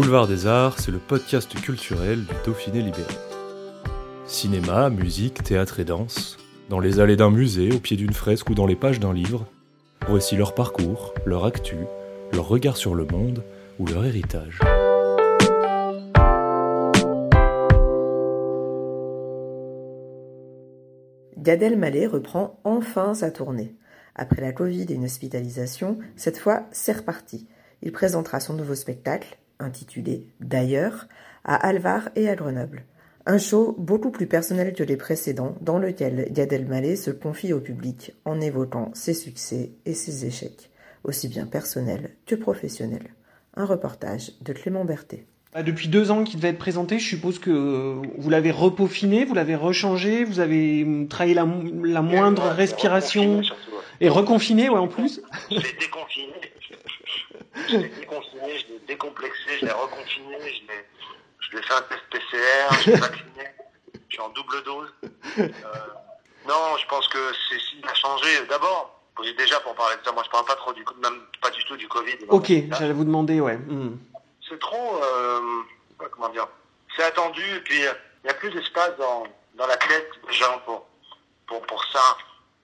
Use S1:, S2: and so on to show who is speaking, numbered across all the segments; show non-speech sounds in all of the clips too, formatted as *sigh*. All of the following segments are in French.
S1: Boulevard des Arts, c'est le podcast culturel du Dauphiné libéré. Cinéma, musique, théâtre et danse, dans les allées d'un musée, au pied d'une fresque ou dans les pages d'un livre, voici leur parcours, leur actu, leur regard sur le monde ou leur héritage.
S2: Gad Elmaleh reprend enfin sa tournée. Après la Covid et une hospitalisation, cette fois, c'est reparti. Il présentera son nouveau spectacle, intitulé D'ailleurs, à Alvar et à Grenoble. Un show beaucoup plus personnel que les précédents, dans lequel Gad Elmaleh se confie au public en évoquant ses succès et ses échecs, aussi bien personnels que professionnels. Un reportage de Clément Berthet.
S3: Bah, depuis deux ans qu'il devait être présenté, je suppose que vous l'avez repaufiné, vous l'avez rechangé, vous avez travaillé la, la moindre
S4: ouais,
S3: respiration
S4: surtout, ouais.
S3: et reconfiné, ouais, en plus.
S4: Je l'ai déconfiné. *laughs* Je l'ai déconfiné, je l'ai décomplexé, je l'ai reconfiné, je l'ai, je lui ai fait un test PCR, je l'ai *laughs* vacciné, je suis en double dose. Euh, non, je pense que c'est s'il a changé. D'abord, déjà pour parler de ça, moi je parle pas trop du même pas du tout du Covid.
S3: Ok, j'allais vous demander, ouais. Hmm.
S4: C'est trop, euh, comment dire, c'est attendu et puis il y a plus d'espace dans, dans la tête des gens pour, pour, pour ça.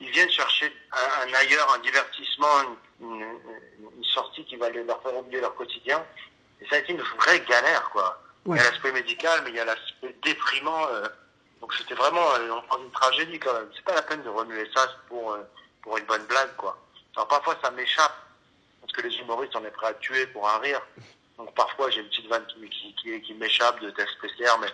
S4: Ils viennent chercher un, un ailleurs, un divertissement, une, sortie qui va leur faire oublier leur quotidien. Et ça a été une vraie galère, quoi.
S3: Ouais.
S4: Il y a l'aspect médical, mais il y a l'aspect déprimant. Euh, donc c'était vraiment euh, une tragédie quand même. C'est pas la peine de remuer ça pour, euh, pour une bonne blague, quoi. Alors parfois ça m'échappe, parce que les humoristes on est prêts à tuer pour un rire. Donc parfois j'ai une petite vanne qui, qui, qui, qui m'échappe de test PCR, mais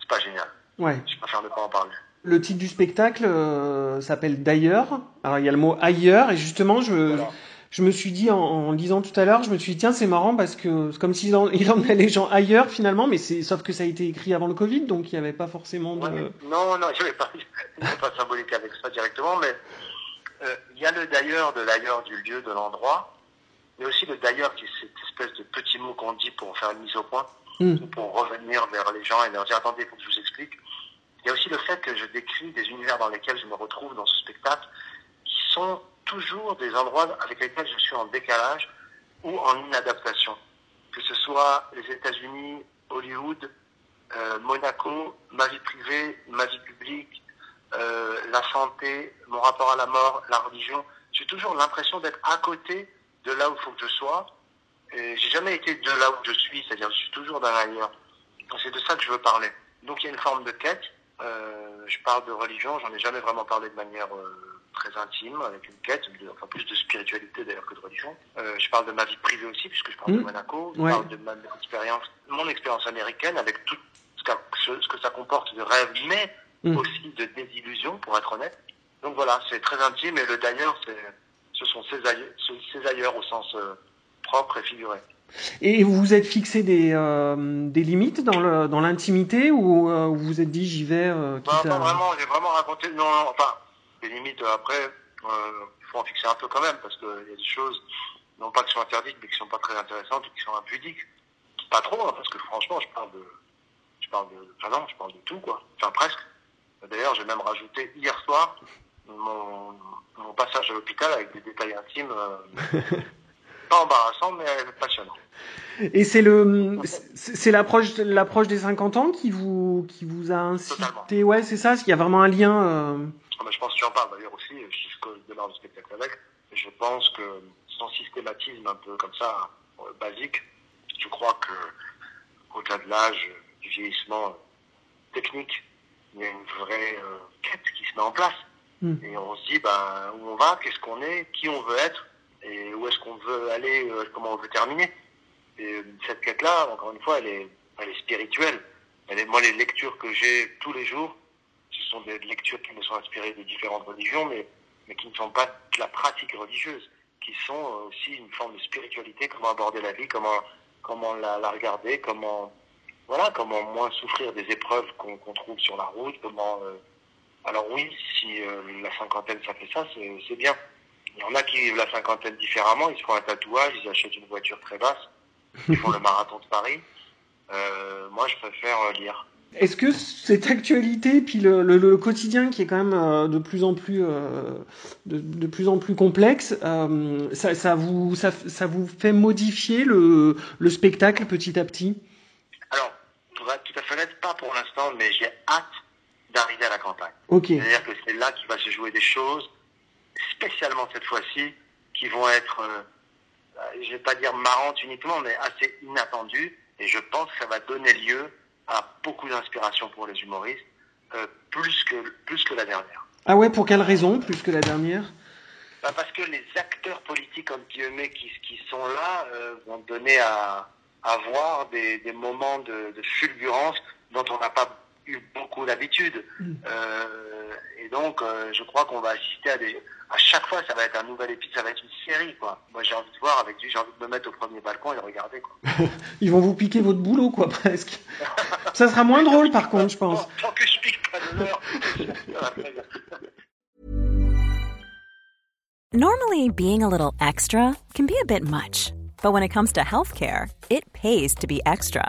S4: c'est pas génial.
S3: Ouais.
S4: Je préfère ne pas en parler.
S3: Le titre du spectacle euh, s'appelle D'ailleurs. Alors il y a le mot ailleurs et justement je,
S4: Voilà.
S3: je me suis dit en, en lisant tout à l'heure, je me suis dit tiens c'est marrant parce que c'est comme s'il en, *laughs* il emmenait les gens ailleurs finalement, mais c'est sauf que ça a été écrit avant le Covid donc il n'y avait pas forcément de.
S4: Ouais, mais- non, non, n'y avait pas, *laughs* pas symbolique avec ça directement, mais euh, il y a le d'ailleurs de l'ailleurs du lieu, de l'endroit, mais aussi le d'ailleurs qui est cette espèce de petit mot qu'on dit pour faire une mise au point,
S3: Hmm.
S4: ou pour revenir vers les gens et leur dire attendez, faut que je vous explique. Il y a aussi le fait que je décris des univers dans lesquels je me retrouve dans ce spectacle, qui sont toujours des endroits avec lesquels je suis en décalage ou en inadaptation. Que ce soit les États-Unis, Hollywood, euh, Monaco, ma vie privée, ma vie publique, euh, la santé, mon rapport à la mort, la religion. J'ai toujours l'impression d'être à côté de là où il faut que je sois. J'ai jamais été de là où je suis, c'est-à-dire je suis toujours dans l'ailleurs. C'est de ça que je veux parler. Donc il y a une forme de quête. Euh, je parle de religion, j'en ai jamais vraiment parlé de manière très intime, avec une quête, enfin plus de spiritualité d'ailleurs que de religion. Euh, je parle de ma vie privée aussi, puisque je parle de Monaco. Je
S3: Ouais.
S4: parle de ma mon expérience, mon expérience américaine, avec tout ce, qu'a- ce- ce que ça comporte de rêve, mais
S3: Mm.
S4: aussi de désillusion, pour être honnête. Donc voilà, c'est très intime, et le d'ailleurs, ce sont ces ailleurs, ces ailleurs au sens euh, propre et figuré.
S3: Et vous vous êtes fixé des, euh, des limites dans le dans l'intimité ou euh, vous vous êtes dit j'y vais euh,
S4: Bah,
S3: quitte à-
S4: vraiment, j'ai vraiment raconté, non, non, enfin, les limites, euh, après, euh, il faut en fixer un peu quand même, parce qu'il y a des choses, non pas qui sont interdites, mais qui sont pas très intéressantes ou qui sont impudiques. Pas trop, hein, parce que franchement, je parle de, je parle de, enfin non, je parle de tout, quoi. Enfin, presque. D'ailleurs, j'ai même rajouté hier soir mon, mon passage à l'hôpital avec des détails intimes, euh, *laughs* pas embarrassants, mais passionnants.
S3: Et c'est le c'est l'approche l'approche des 50 ans qui vous qui vous a incité?
S4: Totalement.
S3: ouais c'est ça il y a vraiment un lien euh,
S4: Ah, mais je pense que tu en parles d'ailleurs aussi, je démarre le spectacle avec. Je pense que sans systématisme un peu comme ça, euh, basique, je crois que au-delà de l'âge, euh, du vieillissement euh, technique, il y a une vraie euh, quête qui se met en place.
S3: Hmm.
S4: Et on se dit ben, où on va, qu'est-ce qu'on est, qui on veut être, et où est-ce qu'on veut aller, euh, comment on veut terminer? Et euh, cette quête-là, encore une fois, elle est, elle est spirituelle. Elle moi, les lectures que j'ai tous les jours, ce sont des lectures qui me sont inspirées de différentes religions, mais, mais qui ne sont pas de la pratique religieuse, qui sont aussi une forme de spiritualité, comment aborder la vie, comment, comment la, regarder, comment, voilà, comment moins souffrir des épreuves qu'on trouve sur la route, alors oui, si la cinquantaine ça fait ça, c'est bien. Il y en a qui vivent la cinquantaine différemment, ils se font un tatouage, ils achètent une voiture très basse, ils font le *laughs* marathon de Paris. Euh, moi, je préfère euh, lire.
S3: Est-ce que cette actualité, puis le, le, le, quotidien qui est quand même euh, de plus en plus, de, de, plus en plus complexe, ça, ça, vous, ça, ça, vous fait modifier le, le, spectacle petit à petit?
S4: Alors, pour être tout à fait honnête, pas pour l'instant, mais j'ai hâte d'arriver à la campagne.
S3: Okay.
S4: C'est-à-dire que c'est là qu'il va se jouer des choses, spécialement cette fois-ci, qui vont être, euh, je vais pas dire marrantes uniquement, mais assez inattendues. Et je pense que ça va donner lieu à beaucoup d'inspiration pour les humoristes, euh, plus, que, plus que la dernière.
S3: Ah ouais, pour quelle raison, plus que la dernière?
S4: Bah Parce que les acteurs politiques, entre guillemets, qui, qui sont là, euh, vont donner à, à voir des, des moments de, de fulgurance dont on n'a pas eu beaucoup d'habitude.
S3: Mm.
S4: Euh, donc, euh, je crois qu'on va assister à des... À chaque fois, ça va être un nouvel épisode, ça va être une série, quoi. Moi, j'ai envie de voir avec lui, j'ai envie de me mettre au premier balcon et de regarder, quoi. *laughs*
S3: Ils vont vous piquer votre boulot, quoi, *laughs* presque. ça sera moins drôle, par contre, je pense. *laughs*
S4: Tant que je pique pas de l'heure.
S5: Normally, being a little extra can be a bit much. But when it comes to healthcare, it pays to be extra.